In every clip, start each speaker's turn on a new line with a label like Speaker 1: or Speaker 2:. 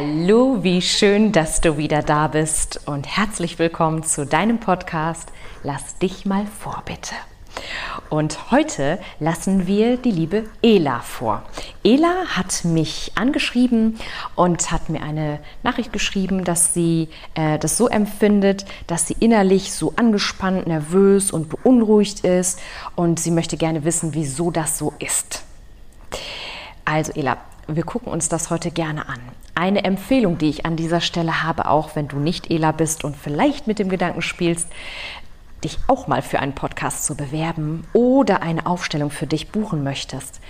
Speaker 1: Hallo, wie schön, dass du wieder da bist und herzlich willkommen zu deinem Podcast Lass dich mal vor, bitte. Und heute lassen wir die liebe Ela vor. Ela hat mich angeschrieben und hat mir eine Nachricht geschrieben, dass sie äh, das so empfindet, dass sie innerlich so angespannt, nervös und beunruhigt ist und sie möchte gerne wissen, wieso das so ist. Also Ela, wir gucken uns das heute gerne an. Eine Empfehlung, die ich an dieser Stelle habe, auch wenn du nicht Ela bist und vielleicht mit dem Gedanken spielst, dich auch mal für einen Podcast zu bewerben oder eine Aufstellung für dich buchen möchtest.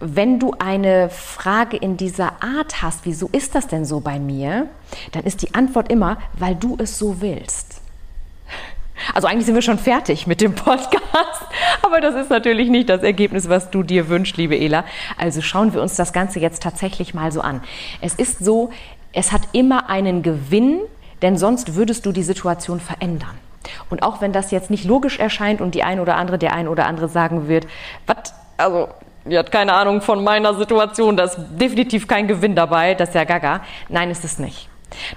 Speaker 1: Wenn du eine Frage in dieser Art hast, wieso ist das denn so bei mir, dann ist die Antwort immer, weil du es so willst. Also eigentlich sind wir schon fertig mit dem Podcast, aber das ist natürlich nicht das Ergebnis, was du dir wünschst, liebe Ela. Also schauen wir uns das Ganze jetzt tatsächlich mal so an. Es ist so, es hat immer einen Gewinn, denn sonst würdest du die Situation verändern. Und auch wenn das jetzt nicht logisch erscheint und die eine oder andere, der eine oder andere sagen wird, was, also die hat keine Ahnung von meiner Situation, da ist definitiv kein Gewinn dabei, das ist ja gaga. Nein, ist es nicht.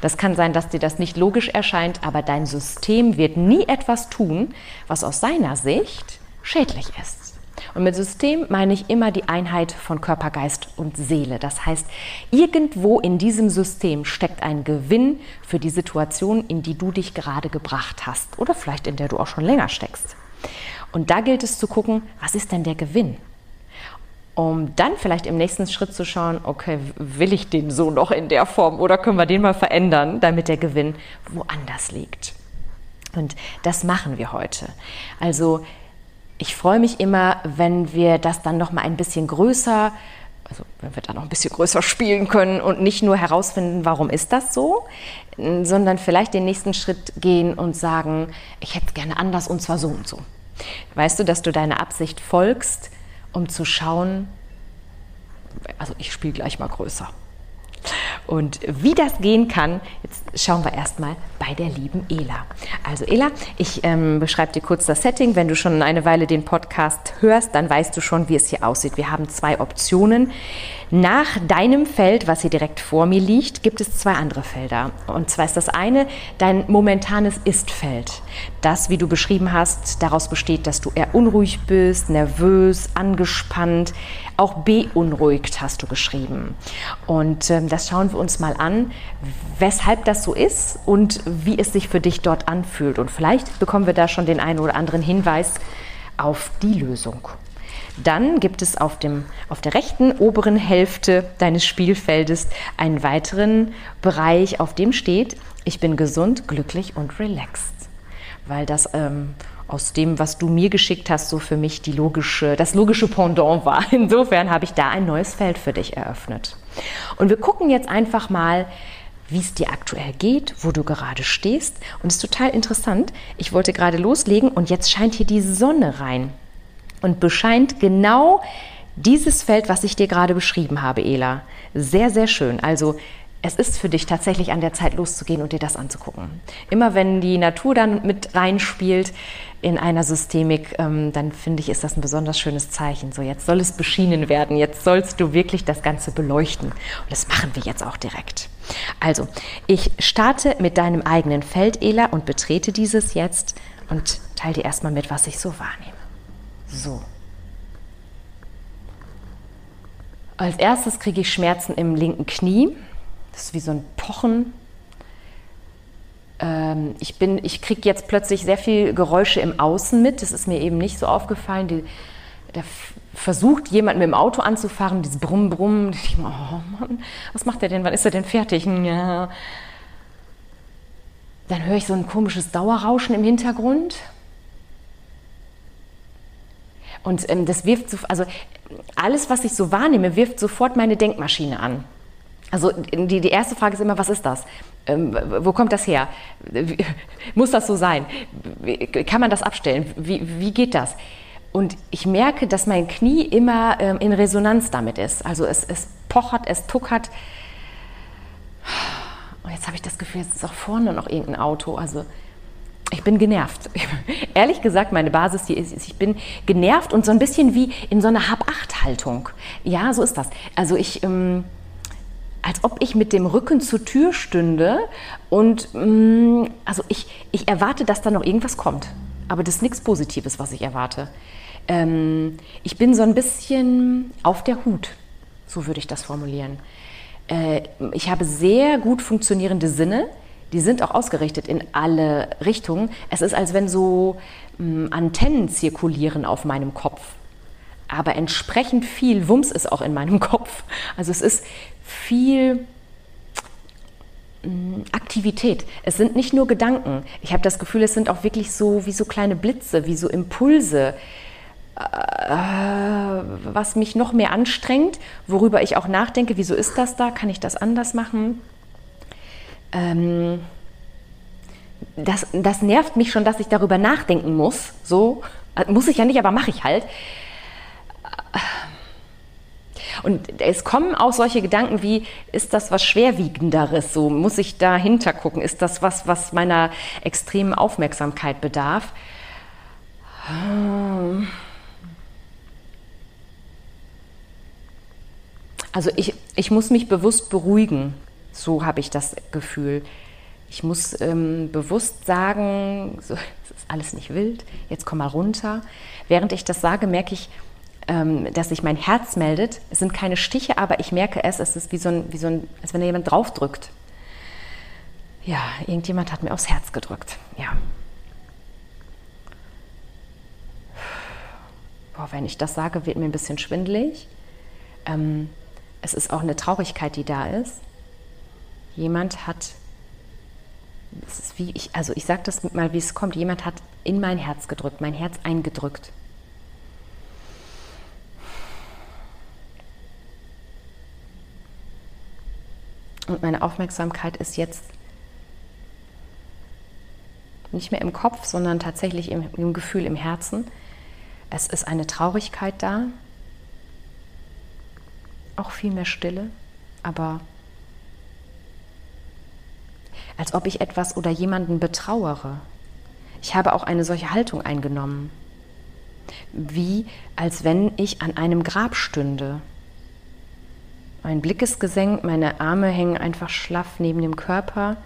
Speaker 1: Das kann sein, dass dir das nicht logisch erscheint, aber dein System wird nie etwas tun, was aus seiner Sicht schädlich ist. Und mit System meine ich immer die Einheit von Körper, Geist und Seele. Das heißt, irgendwo in diesem System steckt ein Gewinn für die Situation, in die du dich gerade gebracht hast oder vielleicht in der du auch schon länger steckst. Und da gilt es zu gucken, was ist denn der Gewinn? Um dann vielleicht im nächsten Schritt zu schauen, okay, will ich den so noch in der Form oder können wir den mal verändern, damit der Gewinn woanders liegt. Und das machen wir heute. Also ich freue mich immer, wenn wir das dann noch mal ein bisschen größer, also wenn wir dann noch ein bisschen größer spielen können und nicht nur herausfinden, warum ist das so, sondern vielleicht den nächsten Schritt gehen und sagen, ich hätte gerne anders und zwar so und so. Weißt du, dass du deiner Absicht folgst, um zu schauen, also ich spiele gleich mal größer. Und wie das gehen kann, jetzt schauen wir erstmal bei der lieben Ela. Also Ela, ich ähm, beschreibe dir kurz das Setting. Wenn du schon eine Weile den Podcast hörst, dann weißt du schon, wie es hier aussieht. Wir haben zwei Optionen. Nach deinem Feld, was hier direkt vor mir liegt, gibt es zwei andere Felder. Und zwar ist das eine dein momentanes Ist-Feld. Das, wie du beschrieben hast, daraus besteht, dass du eher unruhig bist, nervös, angespannt, auch beunruhigt, hast du geschrieben. Und ähm, das schauen wir uns mal an, weshalb das so ist und wie es sich für dich dort anfühlt. Und vielleicht bekommen wir da schon den einen oder anderen Hinweis auf die Lösung. Dann gibt es auf, dem, auf der rechten oberen Hälfte deines Spielfeldes einen weiteren Bereich, auf dem steht, ich bin gesund, glücklich und relaxed. Weil das ähm, aus dem, was du mir geschickt hast, so für mich die logische, das logische Pendant war. Insofern habe ich da ein neues Feld für dich eröffnet. Und wir gucken jetzt einfach mal, wie es dir aktuell geht, wo du gerade stehst. Und es ist total interessant. Ich wollte gerade loslegen und jetzt scheint hier die Sonne rein und bescheint genau dieses Feld, was ich dir gerade beschrieben habe, Ela. Sehr, sehr schön. Also es ist für dich tatsächlich an der Zeit loszugehen und dir das anzugucken. Immer wenn die Natur dann mit reinspielt in einer Systemik, ähm, dann finde ich, ist das ein besonders schönes Zeichen. So, jetzt soll es beschienen werden, jetzt sollst du wirklich das Ganze beleuchten. Und das machen wir jetzt auch direkt. Also, ich starte mit deinem eigenen Feld, Ela, und betrete dieses jetzt und teile dir erstmal mit, was ich so wahrnehme. So. Als erstes kriege ich Schmerzen im linken Knie. Das ist wie so ein Pochen. Ähm, ich ich kriege jetzt plötzlich sehr viel Geräusche im Außen mit. Das ist mir eben nicht so aufgefallen. Die, da versucht jemand mit dem Auto anzufahren, dieses Brumm, Brumm. Ich denke, oh Mann, was macht der denn? Wann ist er denn fertig? Ja. Dann höre ich so ein komisches Dauerrauschen im Hintergrund. Und ähm, das wirft, so, also alles, was ich so wahrnehme, wirft sofort meine Denkmaschine an. Also die, die erste Frage ist immer, was ist das? Ähm, wo kommt das her? Muss das so sein? Kann man das abstellen? Wie, wie geht das? Und ich merke, dass mein Knie immer ähm, in Resonanz damit ist. Also es, es pochert, es tuckert. Und jetzt habe ich das Gefühl, jetzt ist auch vorne noch irgendein Auto. Also ich bin genervt. Ehrlich gesagt, meine Basis hier ist, ich bin genervt und so ein bisschen wie in so einer Hab-Acht-Haltung. Ja, so ist das. Also ich, ähm, als ob ich mit dem Rücken zur Tür stünde und ähm, also ich, ich erwarte, dass da noch irgendwas kommt. Aber das ist nichts Positives, was ich erwarte. Ähm, ich bin so ein bisschen auf der Hut, so würde ich das formulieren. Äh, ich habe sehr gut funktionierende Sinne die sind auch ausgerichtet in alle Richtungen. Es ist, als wenn so hm, Antennen zirkulieren auf meinem Kopf. Aber entsprechend viel Wumms ist auch in meinem Kopf. Also es ist viel hm, Aktivität. Es sind nicht nur Gedanken. Ich habe das Gefühl, es sind auch wirklich so wie so kleine Blitze, wie so Impulse, äh, was mich noch mehr anstrengt, worüber ich auch nachdenke, wieso ist das da, kann ich das anders machen? Ähm, das, das nervt mich schon, dass ich darüber nachdenken muss. So, äh, muss ich ja nicht, aber mache ich halt. Und es kommen auch solche Gedanken wie, ist das was Schwerwiegenderes? So muss ich dahinter gucken? Ist das was, was meiner extremen Aufmerksamkeit bedarf? Also ich, ich muss mich bewusst beruhigen. So habe ich das Gefühl. Ich muss ähm, bewusst sagen, so, es ist alles nicht wild, jetzt komm mal runter. Während ich das sage, merke ich, ähm, dass sich mein Herz meldet. Es sind keine Stiche, aber ich merke es, es ist wie so ein, wie so ein als wenn da jemand draufdrückt. Ja, irgendjemand hat mir aufs Herz gedrückt. Ja. Boah, wenn ich das sage, wird mir ein bisschen schwindelig. Ähm, es ist auch eine Traurigkeit, die da ist jemand hat, es ist wie ich, also ich sage das mal, wie es kommt, jemand hat in mein Herz gedrückt, mein Herz eingedrückt. Und meine Aufmerksamkeit ist jetzt nicht mehr im Kopf, sondern tatsächlich im, im, Gefühl im Herzen. Es ist eine Traurigkeit da, auch viel mehr Stille, aber als ob ich etwas oder jemanden betrauere. Ich habe auch eine solche Haltung eingenommen, wie als wenn ich an einem Grab stünde. Mein Blick ist gesenkt, meine Arme hängen einfach schlaff neben dem Körper.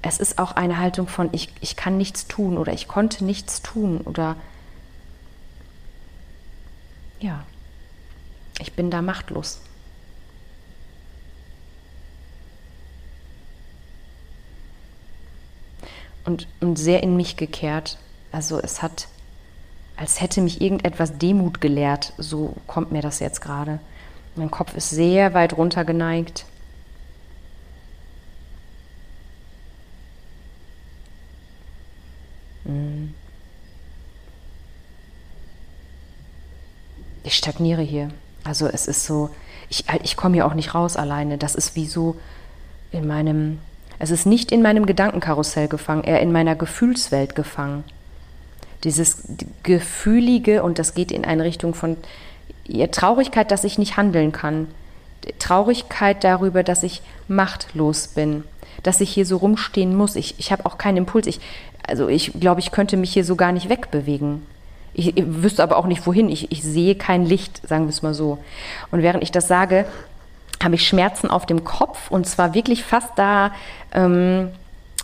Speaker 1: Es ist auch eine Haltung von ich, ich kann nichts tun oder ich konnte nichts tun oder ja, ich bin da machtlos. Und, und sehr in mich gekehrt. Also es hat, als hätte mich irgendetwas Demut gelehrt, so kommt mir das jetzt gerade. Mein Kopf ist sehr weit runter geneigt. Hm. Ich stagniere hier. Also es ist so, ich, ich komme hier auch nicht raus alleine. Das ist wie so in meinem es ist nicht in meinem Gedankenkarussell gefangen, eher in meiner Gefühlswelt gefangen. Dieses Gefühlige, und das geht in eine Richtung von Traurigkeit, dass ich nicht handeln kann. Traurigkeit darüber, dass ich machtlos bin, dass ich hier so rumstehen muss. Ich, ich habe auch keinen Impuls. Ich, also ich glaube, ich könnte mich hier so gar nicht wegbewegen. Ich, ich wüsste aber auch nicht wohin. Ich, ich sehe kein Licht, sagen wir es mal so. Und während ich das sage, habe ich Schmerzen auf dem Kopf und zwar wirklich fast da ähm,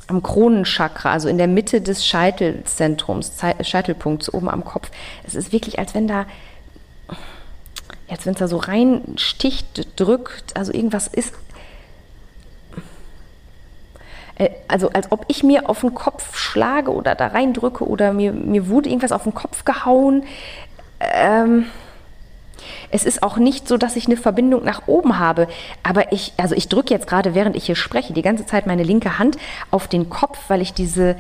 Speaker 1: am Kronenchakra, also in der Mitte des Scheitelzentrums, Scheitelpunkts oben am Kopf. Es ist wirklich, als wenn da, jetzt wenn es da so reinsticht, drückt, also irgendwas ist. Äh, also als ob ich mir auf den Kopf schlage oder da reindrücke oder mir, mir wurde irgendwas auf den Kopf gehauen. Ähm, es ist auch nicht so, dass ich eine Verbindung nach oben habe. Aber ich, also ich drücke jetzt gerade, während ich hier spreche, die ganze Zeit meine linke Hand auf den Kopf, weil ich diese,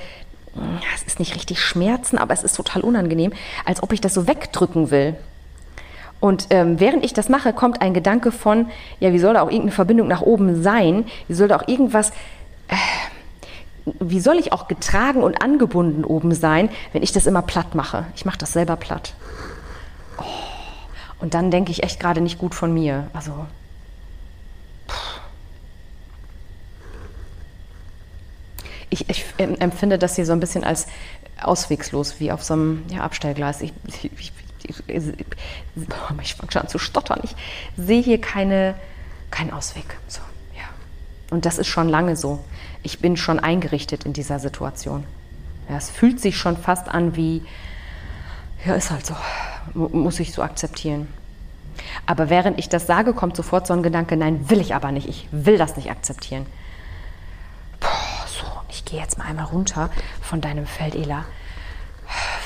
Speaker 1: es ist nicht richtig Schmerzen, aber es ist total unangenehm, als ob ich das so wegdrücken will. Und ähm, während ich das mache, kommt ein Gedanke von, ja, wie soll da auch irgendeine Verbindung nach oben sein? Wie soll da auch irgendwas, äh, wie soll ich auch getragen und angebunden oben sein, wenn ich das immer platt mache? Ich mache das selber platt. Oh. Und dann denke ich echt gerade nicht gut von mir. Also. Ich, ich, empfinde das hier so ein bisschen als auswegslos, wie auf so einem ja, Abstellgleis. Ich, ich, ich fange schon an zu stottern. Ich sehe hier keine, keinen Ausweg. So, ja. Und das ist schon lange so. Ich bin schon eingerichtet in dieser Situation. Ja, es fühlt sich schon fast an wie, ja, ist halt so, muss ich so akzeptieren. Aber während ich das sage, kommt sofort so ein Gedanke, nein, will ich aber nicht, ich will das nicht akzeptieren. Puh, so, ich gehe jetzt mal einmal runter von deinem Feld, Ela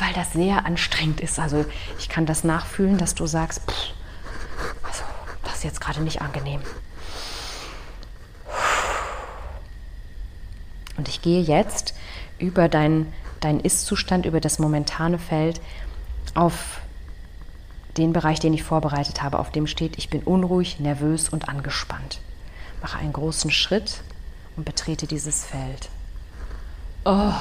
Speaker 1: weil das sehr anstrengend ist. Also ich kann das nachfühlen, dass du sagst, pff, also das ist jetzt gerade nicht angenehm. Und ich gehe jetzt über deinen dein Ist-Zustand, über das momentane Feld auf den Bereich, den ich vorbereitet habe, auf dem steht, ich bin unruhig, nervös und angespannt. Mache einen großen Schritt und betrete dieses Feld. Oh,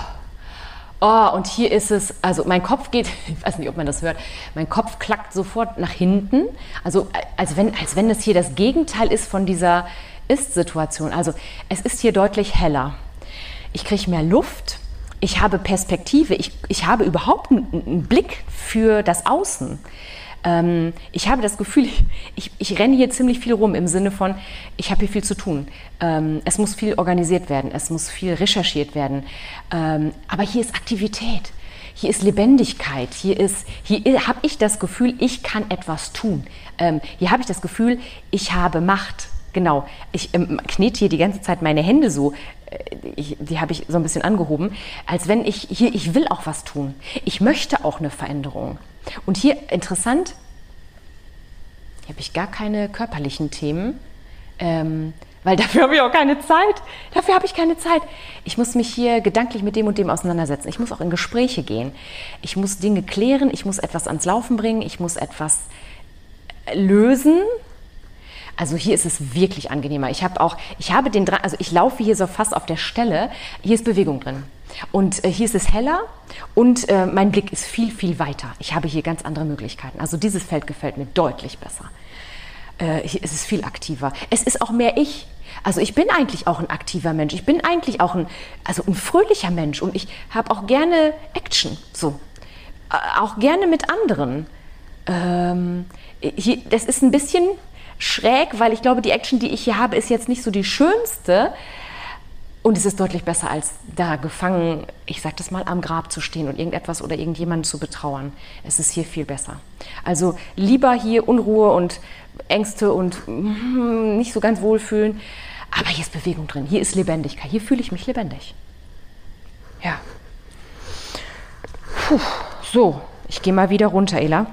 Speaker 1: oh, und hier ist es, also mein Kopf geht, ich weiß nicht, ob man das hört, mein Kopf klackt sofort nach hinten, also als wenn, als wenn das hier das Gegenteil ist von dieser Ist-Situation. Also es ist hier deutlich heller. Ich kriege mehr Luft, ich habe Perspektive, ich, ich habe überhaupt einen, einen Blick für das Außen. Ähm, ich habe das Gefühl, ich, ich renne hier ziemlich viel rum im Sinne von, ich habe hier viel zu tun. Ähm, es muss viel organisiert werden, es muss viel recherchiert werden. Ähm, aber hier ist Aktivität. Hier ist Lebendigkeit, hier, hier habe ich das Gefühl, ich kann etwas tun. Ähm, hier habe ich das Gefühl, ich habe Macht. Genau, ich ähm, knete hier die ganze Zeit meine Hände so, äh, ich, die habe ich so ein bisschen angehoben, als wenn ich hier, ich will auch was tun. Ich möchte auch eine Veränderung. Und hier interessant, hier habe ich gar keine körperlichen Themen, ähm, weil dafür habe ich auch keine Zeit. Dafür habe ich keine Zeit. Ich muss mich hier gedanklich mit dem und dem auseinandersetzen. Ich muss auch in Gespräche gehen. Ich muss Dinge klären. Ich muss etwas ans Laufen bringen. Ich muss etwas lösen. Also hier ist es wirklich angenehmer. Ich habe auch, ich habe den, also ich laufe hier so fast auf der Stelle. Hier ist Bewegung drin. Und äh, hier ist es heller und äh, mein Blick ist viel, viel weiter. Ich habe hier ganz andere Möglichkeiten. Also dieses Feld gefällt mir deutlich besser. Äh, hier ist es viel aktiver. Es ist auch mehr ich. Also ich bin eigentlich auch ein aktiver Mensch. Ich bin eigentlich auch ein, also ein fröhlicher Mensch und ich habe auch gerne Action. So. Äh, auch gerne mit anderen. Ähm, hier, das ist ein bisschen schräg, weil ich glaube, die Action, die ich hier habe, ist jetzt nicht so die schönste. Und es ist deutlich besser, als da gefangen, ich sag das mal, am Grab zu stehen und irgendetwas oder irgendjemanden zu betrauern. Es ist hier viel besser. Also lieber hier Unruhe und Ängste und hm, nicht so ganz wohlfühlen. Aber hier ist Bewegung drin, hier ist Lebendigkeit, hier fühle ich mich lebendig. Ja. Puh, so, ich gehe mal wieder runter, Ela.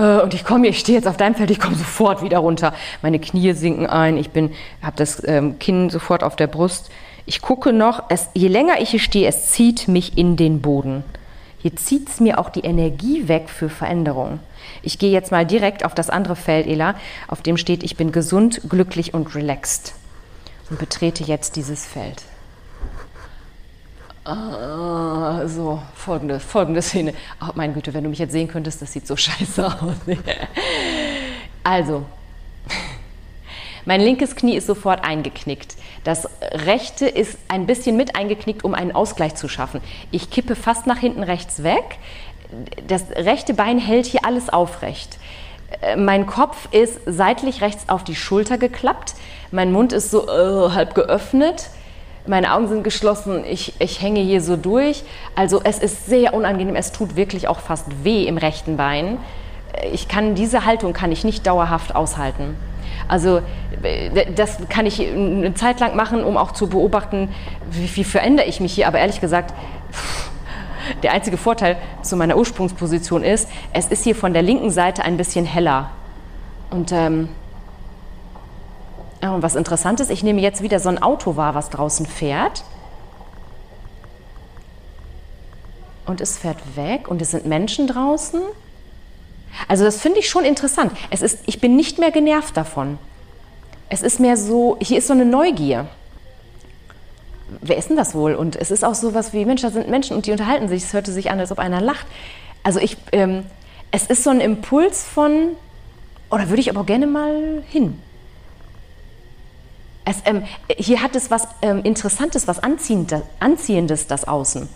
Speaker 1: Äh, und ich komme, ich stehe jetzt auf deinem Feld, ich komme sofort wieder runter. Meine Knie sinken ein, ich bin, habe das ähm, Kinn sofort auf der Brust. Ich gucke noch, es, je länger ich hier stehe, es zieht mich in den Boden. Hier zieht es mir auch die Energie weg für Veränderung. Ich gehe jetzt mal direkt auf das andere Feld, Ela, auf dem steht, ich bin gesund, glücklich und relaxed. Und betrete jetzt dieses Feld. Ah, so, folgende, folgende Szene. Oh, meine Güte, wenn du mich jetzt sehen könntest, das sieht so scheiße aus. also, mein linkes Knie ist sofort eingeknickt. Das rechte ist ein bisschen mit eingeknickt, um einen Ausgleich zu schaffen. Ich kippe fast nach hinten rechts weg. Das rechte Bein hält hier alles aufrecht. Äh, mein Kopf ist seitlich rechts auf die Schulter geklappt. Mein Mund ist so äh, halb geöffnet meine Augen sind geschlossen, ich, ich hänge hier so durch. Also es ist sehr unangenehm, es tut wirklich auch fast weh im rechten Bein. Ich kann diese Haltung kann ich nicht dauerhaft aushalten. Also äh, das kann ich eine Zeit lang machen, um auch zu beobachten, wie, wie verändere ich mich hier. Aber ehrlich gesagt, der einzige Vorteil zu meiner Ursprungsposition ist, es ist hier von der linken Seite ein bisschen heller. Und ähm, und was interessant ist, ich nehme jetzt wieder so ein Auto wahr, was draußen fährt. und es fährt weg und es sind Menschen draußen. Also das finde ich schon interessant. Es ist, ich bin nicht mehr genervt davon. Es ist mehr so, hier ist so eine Neugier. Wer ist denn das wohl? Und es ist auch so was wie, Mensch, da sind Menschen und die unterhalten sich. Es hörte sich an, als ob einer lacht. Also ich, ähm, es ist so ein Impuls von, oder würde ich aber gerne mal hin. Es, ähm, hier hat es was ähm, Interessantes, was Anziehendes, Anziehendes das Außen.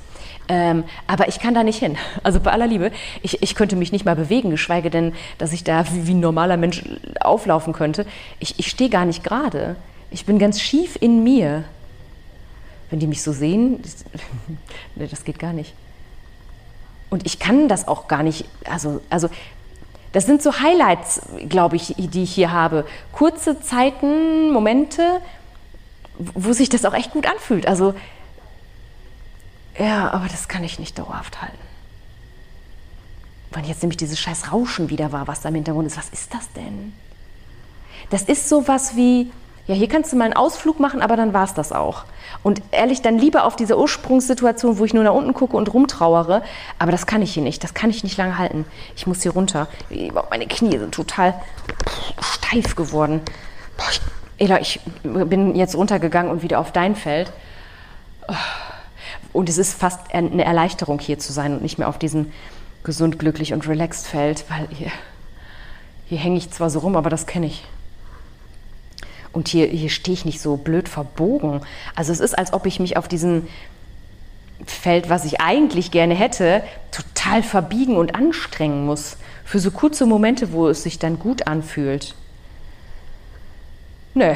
Speaker 1: Ähm, aber ich kann da nicht hin. Also bei aller Liebe, ich, ich könnte mich nicht mal bewegen, geschweige denn, dass ich da wie, wie ein normaler Mensch auflaufen könnte. Ich, ich stehe gar nicht gerade. Ich bin ganz schief in mir. Wenn die mich so sehen, das, nee, das geht gar nicht. Und ich kann das auch gar nicht, also, also das sind so Highlights, glaube ich, die ich hier habe. Kurze Zeiten, Momente, wo sich das auch echt gut anfühlt. Also, ja, aber das kann ich nicht dauerhaft halten. Wenn jetzt nämlich dieses scheiß Rauschen wieder war, was da im Hintergrund ist, was ist das denn? Das ist sowas wie, ja, hier kannst du mal einen Ausflug machen, aber dann war es das auch. Und ehrlich, dann lieber auf diese Ursprungssituation, wo ich nur nach unten gucke und rumtrauere. Aber das kann ich hier nicht. Das kann ich nicht lange halten. Ich muss hier runter. Meine Knie sind total steif geworden. Boah, ich, Ela, ich bin jetzt runtergegangen und wieder auf dein Feld. Und es ist fast eine Erleichterung, hier zu sein und nicht mehr auf diesem gesund, glücklich und relaxed Feld, weil hier, hier hänge ich zwar so rum, aber das kenne ich. Und hier, hier stehe ich nicht so blöd verbogen. Also es ist, als ob ich mich auf diesem Feld, was ich eigentlich gerne hätte, total verbiegen und anstrengen muss. Für so kurze Momente, wo es sich dann gut anfühlt. Nö.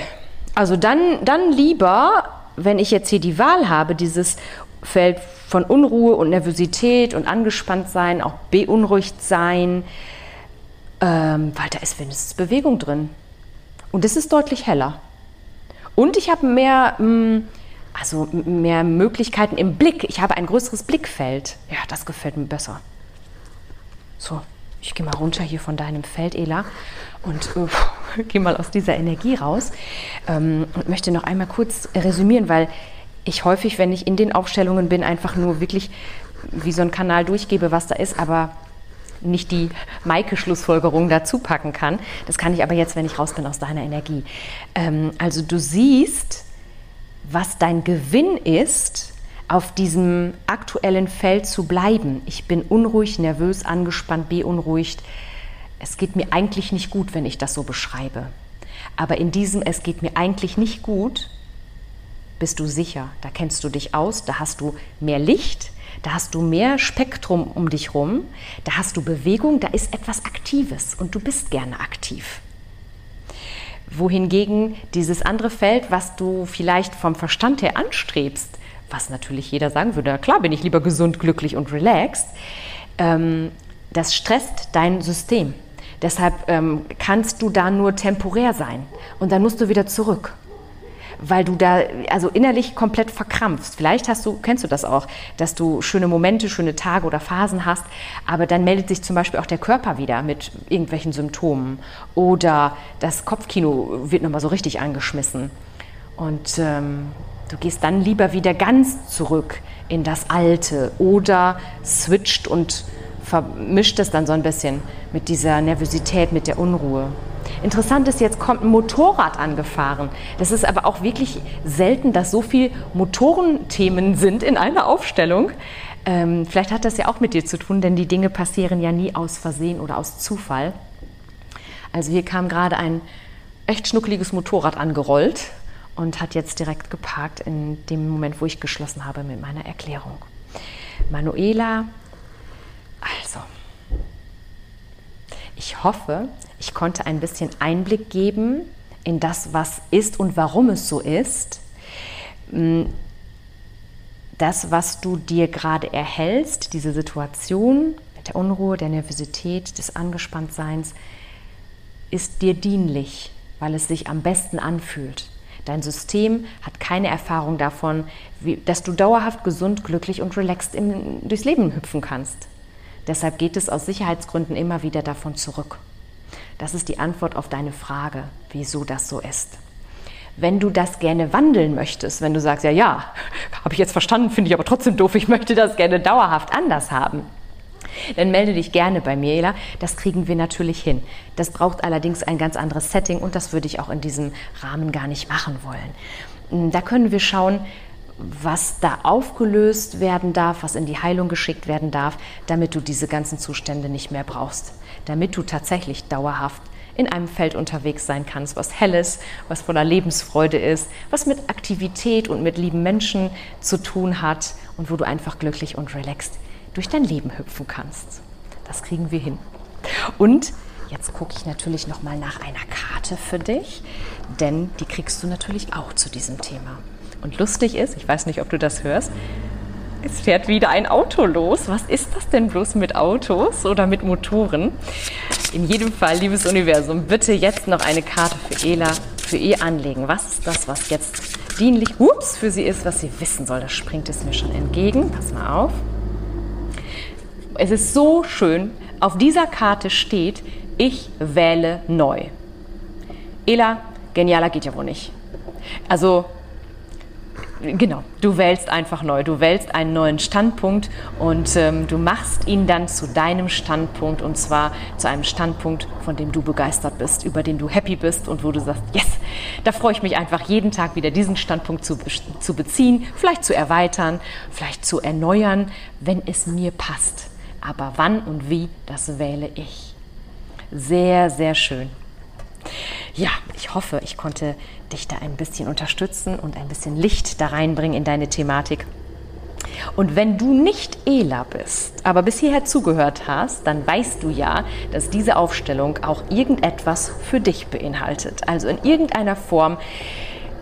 Speaker 1: Also dann, dann lieber, wenn ich jetzt hier die Wahl habe, dieses Feld von Unruhe und Nervosität und angespannt sein, auch beunruhigt sein, ähm, weil da ist wenigstens Bewegung drin. Und es ist deutlich heller. Und ich habe mehr, mm, also mehr Möglichkeiten im Blick. Ich habe ein größeres Blickfeld. Ja, das gefällt mir besser. So, ich gehe mal runter hier von deinem Feld, Ela, und uh, gehe mal aus dieser Energie raus ähm, und möchte noch einmal kurz resümieren, weil ich häufig, wenn ich in den Aufstellungen bin, einfach nur wirklich wie so ein Kanal durchgebe, was da ist, aber nicht die Maike-Schlussfolgerung dazu packen kann. Das kann ich aber jetzt, wenn ich raus bin aus deiner Energie. Ähm, also du siehst, was dein Gewinn ist, auf diesem aktuellen Feld zu bleiben. Ich bin unruhig, nervös, angespannt, beunruhigt. Es geht mir eigentlich nicht gut, wenn ich das so beschreibe. Aber in diesem Es geht mir eigentlich nicht gut, bist du sicher. Da kennst du dich aus, da hast du mehr Licht, da hast du mehr Spektrum um dich rum, da hast du Bewegung, da ist etwas Aktives und du bist gerne aktiv. Wohingegen dieses andere Feld, was du vielleicht vom Verstand her anstrebst, was natürlich jeder sagen würde, klar bin ich lieber gesund, glücklich und relaxed, ähm, das stresst dein System. Deshalb ähm, kannst du da nur temporär sein und dann musst du wieder zurück weil du da also innerlich komplett verkrampfst. Vielleicht hast du, kennst du das auch, dass du schöne Momente, schöne Tage oder Phasen hast, aber dann meldet sich zum Beispiel auch der Körper wieder mit irgendwelchen Symptomen oder das Kopfkino wird nochmal so richtig angeschmissen. Und ähm, du gehst dann lieber wieder ganz zurück in das Alte oder switcht und vermischt es dann so ein bisschen mit dieser Nervosität, mit der Unruhe. Interessant ist, jetzt kommt ein Motorrad angefahren. Das ist aber auch wirklich selten, dass so viele Motorenthemen sind in einer Aufstellung. Ähm, vielleicht hat das ja auch mit dir zu tun, denn die Dinge passieren ja nie aus Versehen oder aus Zufall. Also hier kam gerade ein echt schnuckeliges Motorrad angerollt und hat jetzt direkt geparkt in dem Moment, wo ich geschlossen habe mit meiner Erklärung. Manuela, also, ich hoffe, ich konnte ein bisschen Einblick geben in das, was ist und warum es so ist. Mm, das, was du dir gerade erhältst, diese Situation mit der Unruhe, der Nervosität, des Angespanntseins, ist dir dienlich, weil es sich am besten anfühlt. Dein System hat keine Erfahrung davon, wie, dass du dauerhaft gesund, glücklich und relaxed im, durchs Leben hüpfen kannst. Deshalb geht es aus Sicherheitsgründen immer wieder davon zurück. Das ist die Antwort auf deine Frage, wieso das so ist. wenn du das gerne wandeln möchtest, wenn du sagst, ja, ja, habe ich jetzt verstanden, finde ich aber trotzdem doof, ich möchte das gerne dauerhaft anders haben, dann melde dich gerne bei mir, Ela. Das kriegen wir natürlich hin. Das braucht allerdings ein ganz anderes Setting und das würde ich auch in diesem Rahmen gar nicht machen wollen. Da können wir schauen, was da aufgelöst werden darf, was in die Heilung geschickt werden darf, damit du diese ganzen Zustände nicht mehr brauchst. Damit du tatsächlich dauerhaft in einem Feld unterwegs sein kannst, was hell ist, was voller Lebensfreude ist, was mit Aktivität und mit lieben Menschen zu tun hat und wo du einfach glücklich und relaxed durch dein Leben hüpfen kannst. Das kriegen wir hin. Und jetzt gucke ich natürlich noch mal nach einer Karte für dich, denn die kriegst du natürlich auch zu diesem Thema. Und lustig ist, ich weiß nicht, ob du das hörst, es fährt wieder ein Auto los. Was ist das denn bloß mit Autos oder mit Motoren? In jedem Fall, liebes Universum, bitte jetzt noch eine Karte für Ela, für ihr anlegen. Was ist das, was jetzt dienlich ups, für sie ist, was sie wissen soll? Da springt es mir schon entgegen. Pass mal auf. Es ist so schön. Auf dieser Karte steht, ich wähle neu. Ela, genialer geht ja wohl nicht. Also Genau, du wählst einfach neu. Du wählst einen neuen Standpunkt und ähm, du machst ihn dann zu deinem Standpunkt und zwar zu einem Standpunkt, von dem du begeistert bist, über den du happy bist und wo du sagst, yes, da freue ich mich einfach jeden Tag wieder diesen Standpunkt zu, zu beziehen, vielleicht zu erweitern, vielleicht zu erneuern, wenn es mir passt. Aber wann und wie, das wähle ich. Sehr, sehr schön. Ja, ich hoffe, ich konnte dich da ein bisschen unterstützen und ein bisschen Licht da reinbringen in deine Thematik. Und wenn du nicht Ela bist, aber bis hierher zugehört hast, dann weißt du ja, dass diese Aufstellung auch irgendetwas für dich beinhaltet. Also in irgendeiner Form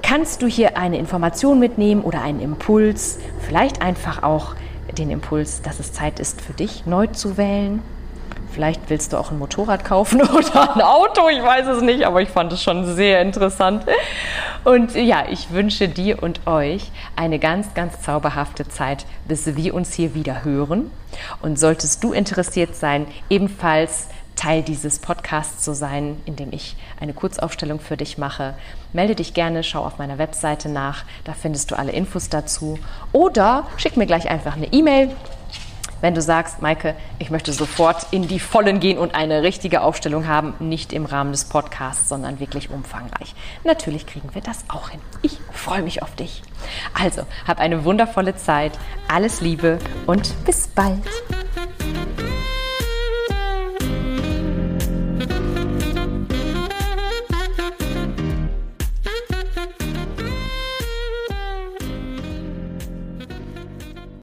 Speaker 1: kannst du hier eine Information mitnehmen oder einen Impuls, vielleicht einfach auch den Impuls, dass es Zeit ist für dich neu zu wählen, Vielleicht willst du auch ein Motorrad kaufen oder ein Auto, ich weiß es nicht, aber ich fand es schon sehr interessant. Und ja, ich wünsche dir und euch eine ganz, ganz zauberhafte Zeit, bis wir uns hier wieder hören. Und solltest du interessiert sein, ebenfalls Teil dieses Podcasts zu sein, in dem ich eine Kurzaufstellung für dich mache, melde dich gerne, schau auf meiner Webseite nach, da findest du alle Infos dazu. Oder schick mir gleich einfach eine E-Mail wenn du sagst, Maike, ich möchte sofort in die Vollen gehen und eine richtige Aufstellung haben, nicht im Rahmen des Podcasts, sondern wirklich umfangreich. Natürlich kriegen wir das auch hin. Ich freue mich auf dich. Also, hab eine wundervolle Zeit, alles Liebe und bis bald.